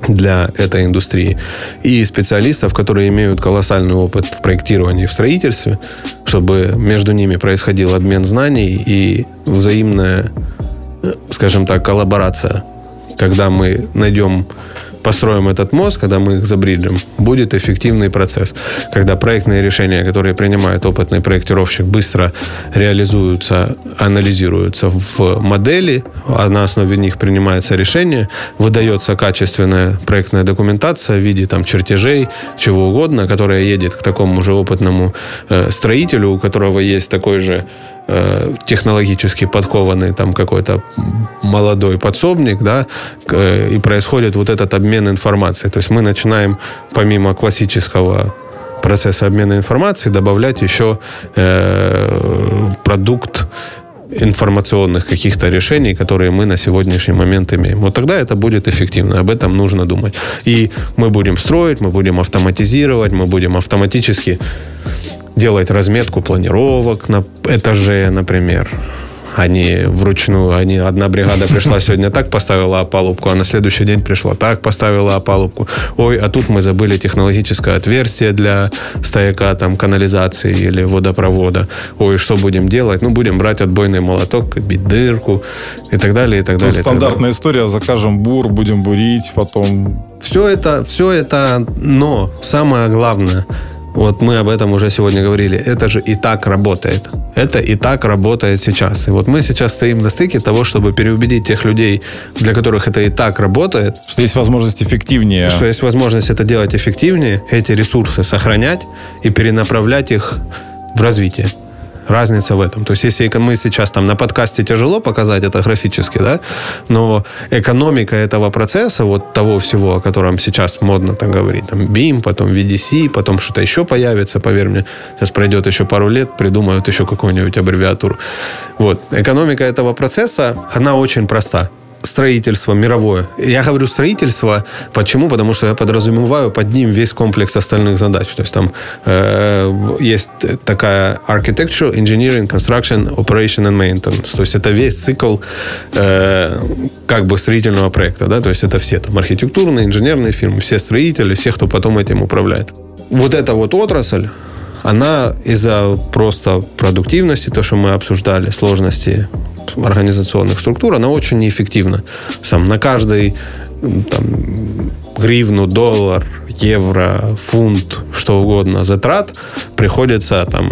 для этой индустрии, и специалистов, которые имеют колоссальный опыт в проектировании, в строительстве, чтобы между ними происходил обмен знаний и взаимная, скажем так, коллаборация. Когда мы найдем построим этот мост, когда мы их забриджим, будет эффективный процесс. Когда проектные решения, которые принимает опытный проектировщик, быстро реализуются, анализируются в модели, а на основе них принимается решение, выдается качественная проектная документация в виде там, чертежей, чего угодно, которая едет к такому же опытному э, строителю, у которого есть такой же Э, технологически подкованный там какой-то молодой подсобник, да, э, и происходит вот этот обмен информацией. То есть мы начинаем помимо классического процесса обмена информацией добавлять еще э, продукт информационных каких-то решений, которые мы на сегодняшний момент имеем. Вот тогда это будет эффективно. Об этом нужно думать. И мы будем строить, мы будем автоматизировать, мы будем автоматически делать разметку планировок на этаже, например. Они вручную, они, одна бригада пришла сегодня так поставила опалубку, а на следующий день пришла так поставила опалубку. Ой, а тут мы забыли технологическое отверстие для стояка там канализации или водопровода. Ой, что будем делать? Ну, будем брать отбойный молоток, бить дырку и так далее, и так далее. стандартная история, закажем бур, будем бурить, потом... Все это, все это, но самое главное – вот мы об этом уже сегодня говорили. Это же и так работает. Это и так работает сейчас. И вот мы сейчас стоим на стыке того, чтобы переубедить тех людей, для которых это и так работает. Что есть возможность эффективнее. Что есть возможность это делать эффективнее, эти ресурсы сохранять и перенаправлять их в развитие. Разница в этом. То есть, если мы сейчас там на подкасте тяжело показать это графически, да, но экономика этого процесса, вот того всего, о котором сейчас модно там говорить, там BIM, потом VDC, потом что-то еще появится, поверь мне, сейчас пройдет еще пару лет, придумают еще какую-нибудь аббревиатуру. Вот. Экономика этого процесса, она очень проста строительство мировое. Я говорю строительство, почему? Потому что я подразумеваю под ним весь комплекс остальных задач. То есть там э, есть такая architecture, engineering, construction, operation and maintenance. То есть это весь цикл э, как бы строительного проекта. Да? То есть это все там архитектурные, инженерные фирмы, все строители, все, кто потом этим управляет. Вот эта вот отрасль, она из-за просто продуктивности, то, что мы обсуждали, сложности организационных структур, она очень неэффективна. Сам на каждый там, гривну, доллар, евро, фунт, что угодно затрат приходится там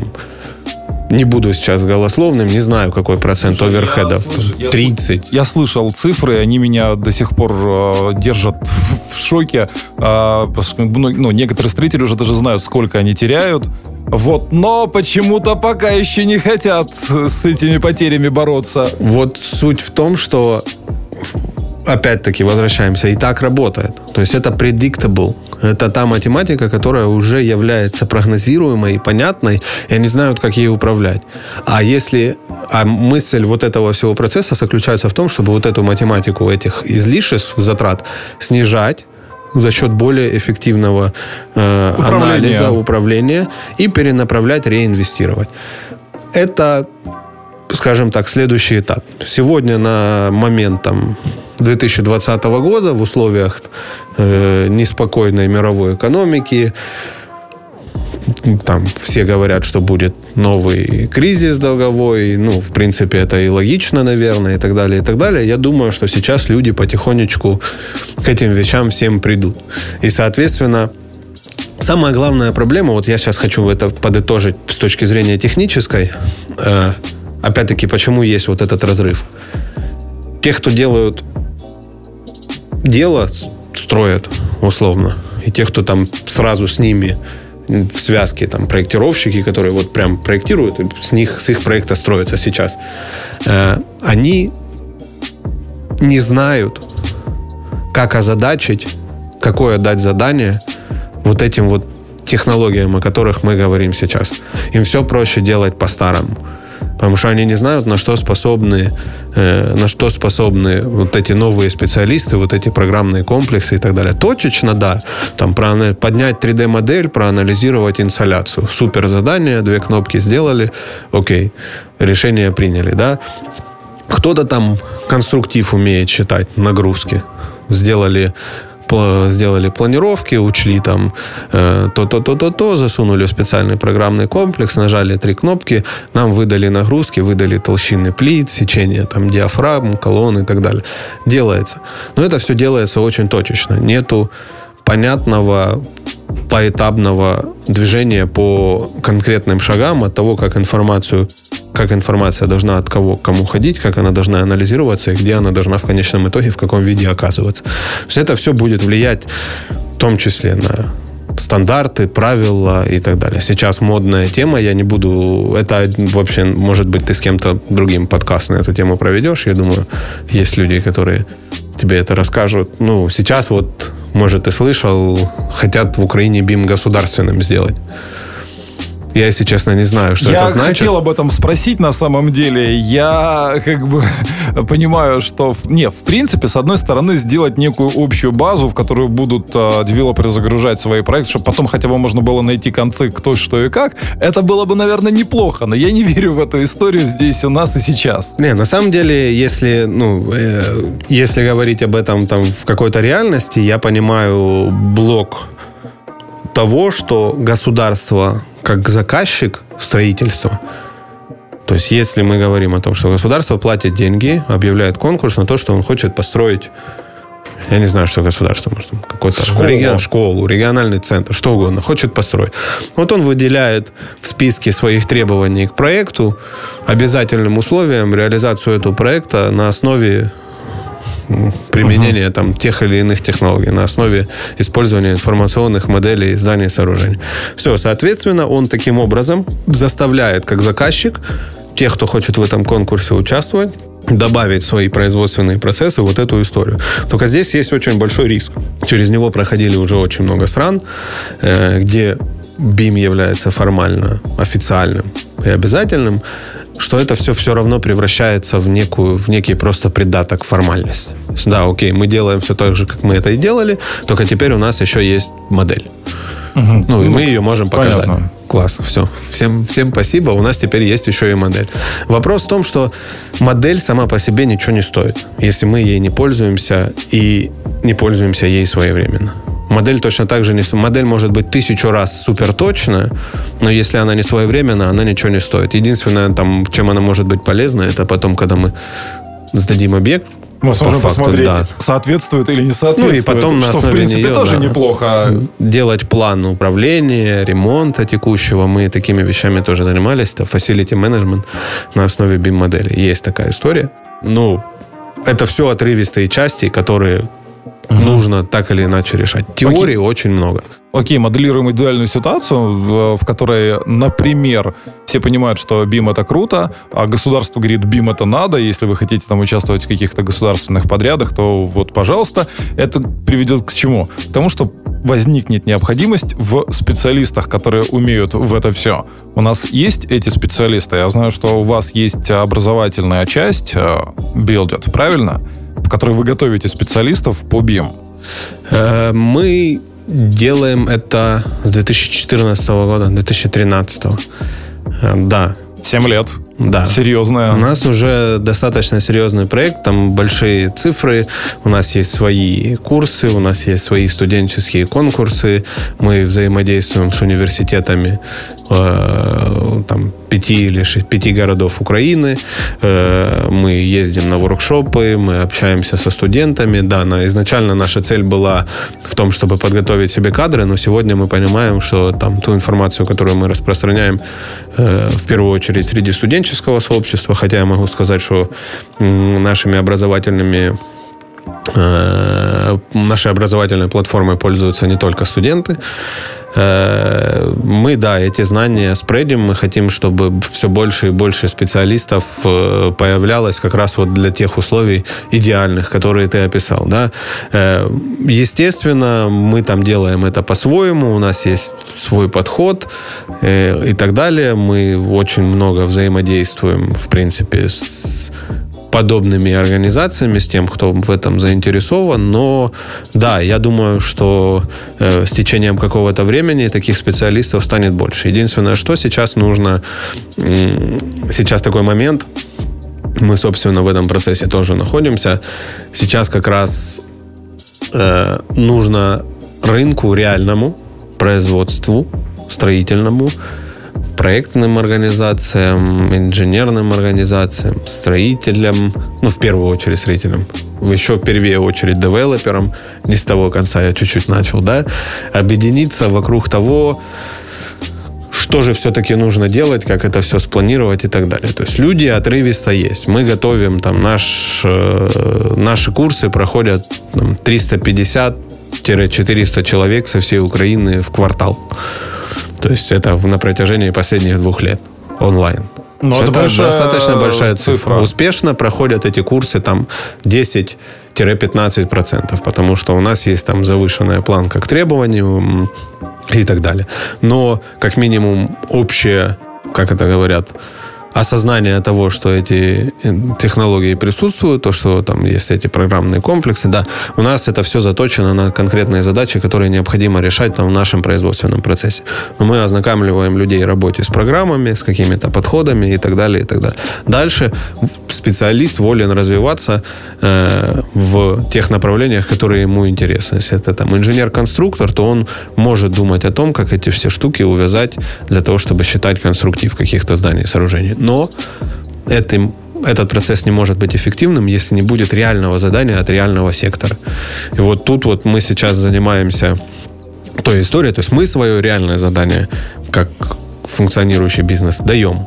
не буду сейчас голословным, не знаю, какой процент Слушай, оверхедов. Я, 30. Я, я слышал цифры, они меня до сих пор э, держат в, <laughs> в шоке. Э, ну, некоторые строители уже даже знают, сколько они теряют. Вот, но почему-то пока еще не хотят с этими потерями бороться. Вот суть в том, что опять-таки возвращаемся, и так работает. То есть это predictable. Это та математика, которая уже является прогнозируемой и понятной, и они знают, как ей управлять. А если а мысль вот этого всего процесса заключается в том, чтобы вот эту математику этих излишеств, затрат снижать, за счет более эффективного э, управления. анализа, управления и перенаправлять, реинвестировать. Это, скажем так, следующий этап. Сегодня на момент там, 2020 года в условиях э, неспокойной мировой экономики, там все говорят, что будет новый кризис долговой, ну, в принципе, это и логично, наверное, и так далее, и так далее. Я думаю, что сейчас люди потихонечку к этим вещам всем придут. И, соответственно, самая главная проблема, вот я сейчас хочу это подытожить с точки зрения технической, э, опять-таки, почему есть вот этот разрыв. Те, кто делают дело, строят условно, и те, кто там сразу с ними в связке там проектировщики, которые вот прям проектируют, с них с их проекта строится сейчас, э, они не знают, как озадачить, какое дать задание вот этим вот технологиям, о которых мы говорим сейчас. Им все проще делать по-старому. Потому что они не знают, на что способны, э, на что способны вот эти новые специалисты, вот эти программные комплексы и так далее. Точечно, да, там поднять 3D-модель, проанализировать инсоляцию. Супер задание, две кнопки сделали, окей, решение приняли, да. Кто-то там конструктив умеет считать, нагрузки. Сделали сделали планировки, учли там э, то-то, то-то, то, засунули в специальный программный комплекс, нажали три кнопки, нам выдали нагрузки, выдали толщины плит, сечение там диафрагм, колонн и так далее. Делается. Но это все делается очень точечно. Нету понятного поэтапного движения по конкретным шагам от того, как информацию как информация должна от кого к кому ходить, как она должна анализироваться и где она должна в конечном итоге, в каком виде оказываться. То есть это все будет влиять в том числе на стандарты, правила и так далее. Сейчас модная тема, я не буду... Это вообще, может быть, ты с кем-то другим подкаст на эту тему проведешь. Я думаю, есть люди, которые тебе это расскажут. Ну, сейчас вот, может, ты слышал, хотят в Украине БИМ государственным сделать. Я, если честно, не знаю, что я это значит. Я хотел об этом спросить на самом деле. Я как бы <laughs> понимаю, что... Не, в принципе, с одной стороны, сделать некую общую базу, в которую будут э, девелоперы загружать свои проекты, чтобы потом хотя бы можно было найти концы, кто, что и как, это было бы, наверное, неплохо. Но я не <laughs> верю в эту историю здесь у нас и сейчас. Не, на самом деле, если, ну, э, если говорить об этом там в какой-то реальности, я понимаю блок того, что государство как заказчик строительства, то есть если мы говорим о том, что государство платит деньги, объявляет конкурс на то, что он хочет построить я не знаю, что государство, может, какой-то школу. Регион, школу, региональный центр, что угодно, хочет построить. Вот он выделяет в списке своих требований к проекту обязательным условием реализацию этого проекта на основе применения uh-huh. там, тех или иных технологий на основе использования информационных моделей зданий и сооружений. Все, соответственно, он таким образом заставляет, как заказчик, тех, кто хочет в этом конкурсе участвовать, добавить в свои производственные процессы вот эту историю. Только здесь есть очень большой риск. Через него проходили уже очень много стран, э, где BIM является формально официальным и обязательным, что это все все равно превращается в, некую, в некий просто придаток формальности. Да, окей, мы делаем все так же, как мы это и делали, только теперь у нас еще есть модель. Угу. Ну, и мы ее можем показать. Понятно. Класс, все. Всем, всем спасибо. У нас теперь есть еще и модель. Вопрос в том, что модель сама по себе ничего не стоит, если мы ей не пользуемся и не пользуемся ей своевременно. Модель точно так же не... Модель может быть тысячу раз супер точная, но если она не своевременна, она ничего не стоит. Единственное, там, чем она может быть полезна, это потом, когда мы сдадим объект, мы сможем факту, посмотреть, да. соответствует или не соответствует. Ну и потом на что, основе в принципе, нее, тоже да, неплохо. Делать план управления, ремонта текущего. Мы такими вещами тоже занимались. Это facility management на основе BIM-модели. Есть такая история. Ну, это все отрывистые части, которые угу. нужно так или иначе решать. Теории Окей. очень много. Окей, моделируем идеальную ситуацию, в, в которой, например, все понимают, что BIM это круто, а государство говорит, BIM это надо, если вы хотите там участвовать в каких-то государственных подрядах, то вот, пожалуйста. Это приведет к чему? К тому, что возникнет необходимость в специалистах, которые умеют в это все. У нас есть эти специалисты. Я знаю, что у вас есть образовательная часть э, Buildit, правильно? В которой вы готовите специалистов по BIM. Э, мы делаем это с 2014 года, 2013. Э, да, 7 лет. Да. Серьезная. У нас уже достаточно серьезный проект, там большие цифры, у нас есть свои курсы, у нас есть свои студенческие конкурсы, мы взаимодействуем с университетами э, там, пяти или шесть, пяти городов Украины. Э, мы ездим на воркшопы, мы общаемся со студентами. Да, на, изначально наша цель была в том, чтобы подготовить себе кадры, но сегодня мы понимаем, что там ту информацию, которую мы распространяем э, в первую очередь среди студенческого сообщества, хотя я могу сказать, что нашими образовательными нашей образовательной платформой пользуются не только студенты. Э, мы, да, эти знания спредим, мы хотим, чтобы все больше и больше специалистов э, появлялось как раз вот для тех условий идеальных, которые ты описал, да. Э, естественно, мы там делаем это по-своему, у нас есть свой подход и так далее. Мы очень много взаимодействуем, в принципе, с подобными организациями, с тем, кто в этом заинтересован. Но да, я думаю, что э, с течением какого-то времени таких специалистов станет больше. Единственное, что сейчас нужно, э, сейчас такой момент, мы, собственно, в этом процессе тоже находимся. Сейчас как раз э, нужно рынку реальному, производству, строительному, проектным организациям, инженерным организациям, строителям, ну, в первую очередь строителям, еще в первую очередь девелоперам, не с того конца я чуть-чуть начал, да, объединиться вокруг того, что же все-таки нужно делать, как это все спланировать и так далее. То есть люди отрывисто есть. Мы готовим там наш, э, наши курсы проходят там, 350-400 человек со всей Украины в квартал. То есть это на протяжении последних двух лет онлайн. Но это, это большая достаточно большая цифра. цифра. Успешно проходят эти курсы там 10-15%, потому что у нас есть там завышенная планка к требованию и так далее. Но, как минимум, общее, как это говорят, осознание того, что эти э, технологии присутствуют, то, что там есть эти программные комплексы, да, у нас это все заточено на конкретные задачи, которые необходимо решать там, в нашем производственном процессе. Но мы ознакомливаем людей в работе с программами, с какими-то подходами и так далее, и так далее. Дальше специалист волен развиваться э, в тех направлениях, которые ему интересны. Если это там инженер-конструктор, то он может думать о том, как эти все штуки увязать для того, чтобы считать конструктив каких-то зданий, сооружений но этим этот процесс не может быть эффективным, если не будет реального задания от реального сектора. И вот тут вот мы сейчас занимаемся той историей, то есть мы свое реальное задание, как функционирующий бизнес, даем.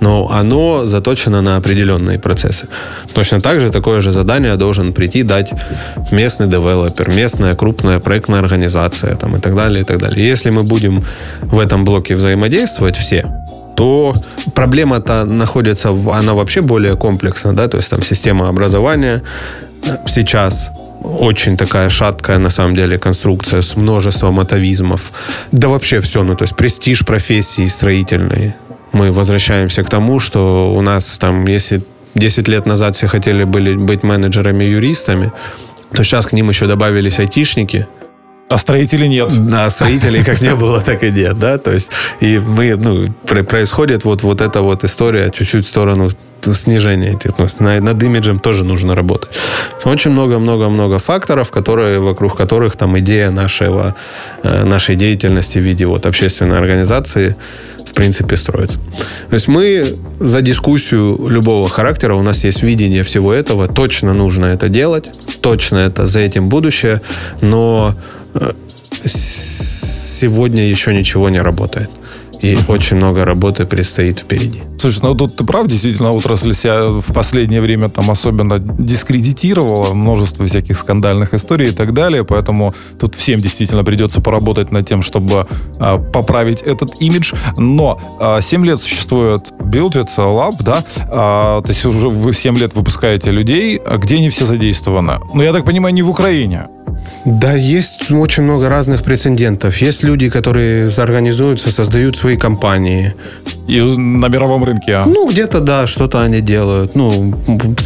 Но оно заточено на определенные процессы. Точно так же такое же задание должен прийти дать местный девелопер, местная крупная проектная организация там, и так далее, и так далее. Если мы будем в этом блоке взаимодействовать все, то проблема-то находится, в, она вообще более комплексна, да, то есть там система образования сейчас очень такая шаткая, на самом деле, конструкция с множеством атовизмов. Да вообще все, ну, то есть престиж профессии строительной. Мы возвращаемся к тому, что у нас там, если 10 лет назад все хотели были быть менеджерами-юристами, то сейчас к ним еще добавились айтишники, а строителей нет. Да, строителей как не было, так и нет, да, то есть и мы, ну, происходит вот, вот эта вот история чуть-чуть в сторону снижения ну, над имиджем тоже нужно работать. Очень много-много-много факторов, которые, вокруг которых там идея нашего, э, нашей деятельности в виде вот общественной организации в принципе строится. То есть мы за дискуссию любого характера, у нас есть видение всего этого, точно нужно это делать, точно это за этим будущее, но сегодня еще ничего не работает. И очень много работы предстоит впереди. Слушай, ну тут ты прав, действительно, отрасль себя в последнее время там особенно дискредитировала, множество всяких скандальных историй и так далее, поэтому тут всем действительно придется поработать над тем, чтобы а, поправить этот имидж. Но а, 7 лет существует Build It Lab, да, а, то есть уже вы 7 лет выпускаете людей, а где они все задействованы? Ну, я так понимаю, не в Украине. Да, есть очень много разных прецедентов. Есть люди, которые организуются, создают свои компании. И на мировом рынке, а? Ну, где-то, да, что-то они делают. Ну,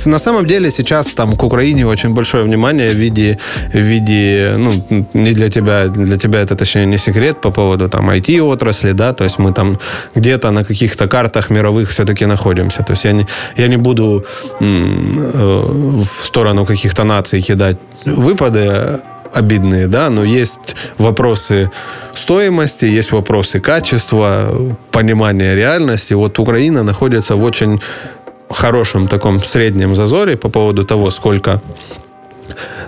на самом деле сейчас там к Украине очень большое внимание в виде, в виде ну, не для тебя, для тебя это, точнее, не секрет по поводу там IT-отрасли, да, то есть мы там где-то на каких-то картах мировых все-таки находимся. То есть я не, я не буду э, в сторону каких-то наций кидать выпады, обидные, да, но есть вопросы стоимости, есть вопросы качества, понимания реальности. Вот Украина находится в очень хорошем таком среднем зазоре по поводу того, сколько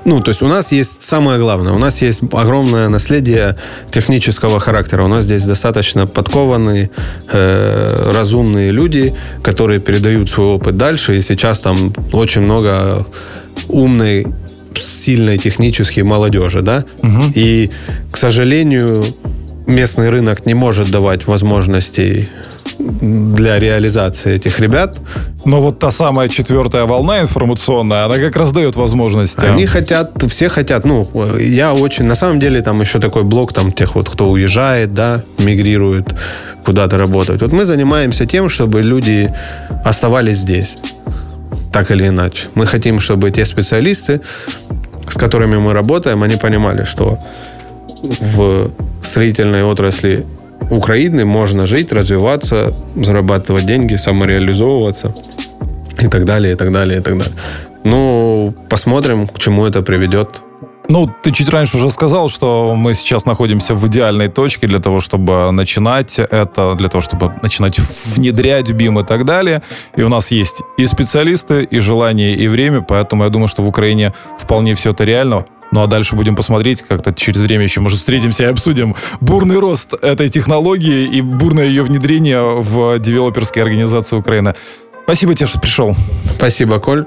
ну, то есть у нас есть самое главное, у нас есть огромное наследие технического характера. У нас здесь достаточно подкованные, э, разумные люди, которые передают свой опыт дальше. И сейчас там очень много умной сильной технически молодежи, да, угу. и, к сожалению, местный рынок не может давать возможностей для реализации этих ребят. Но вот та самая четвертая волна информационная, она как раз дает возможности. Они хотят, все хотят, ну, я очень, на самом деле, там еще такой блок там тех вот, кто уезжает, да, мигрирует куда-то работать. Вот мы занимаемся тем, чтобы люди оставались здесь так или иначе. Мы хотим, чтобы те специалисты, с которыми мы работаем, они понимали, что в строительной отрасли Украины можно жить, развиваться, зарабатывать деньги, самореализовываться и так далее, и так далее, и так далее. Ну, посмотрим, к чему это приведет ну, ты чуть раньше уже сказал, что мы сейчас находимся в идеальной точке для того, чтобы начинать это, для того, чтобы начинать внедрять BIM и так далее. И у нас есть и специалисты, и желание, и время, поэтому я думаю, что в Украине вполне все это реально. Ну а дальше будем посмотреть, как-то через время еще, может, встретимся и обсудим бурный рост этой технологии и бурное ее внедрение в девелоперской организации Украины. Спасибо тебе, что пришел. Спасибо, Коль.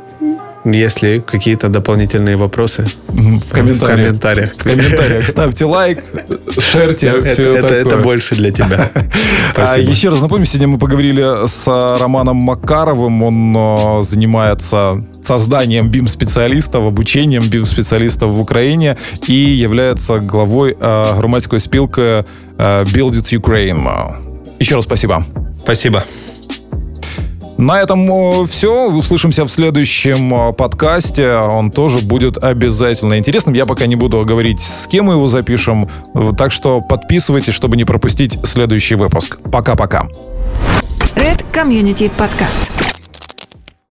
Если какие-то дополнительные вопросы в комментариях. В комментариях. В комментариях. Ставьте лайк, шерьте. Это, все это, такое. это больше для тебя. <laughs> А еще раз напомню, сегодня мы поговорили с Романом Макаровым. Он э, занимается созданием BIM-специалистов, обучением BIM-специалистов в Украине и является главой э, громадской спилки э, Build It Ukraine. Еще раз спасибо. Спасибо. На этом все. Услышимся в следующем подкасте. Он тоже будет обязательно интересным. Я пока не буду говорить, с кем мы его запишем. Так что подписывайтесь, чтобы не пропустить следующий выпуск. Пока-пока. Red Community Podcast.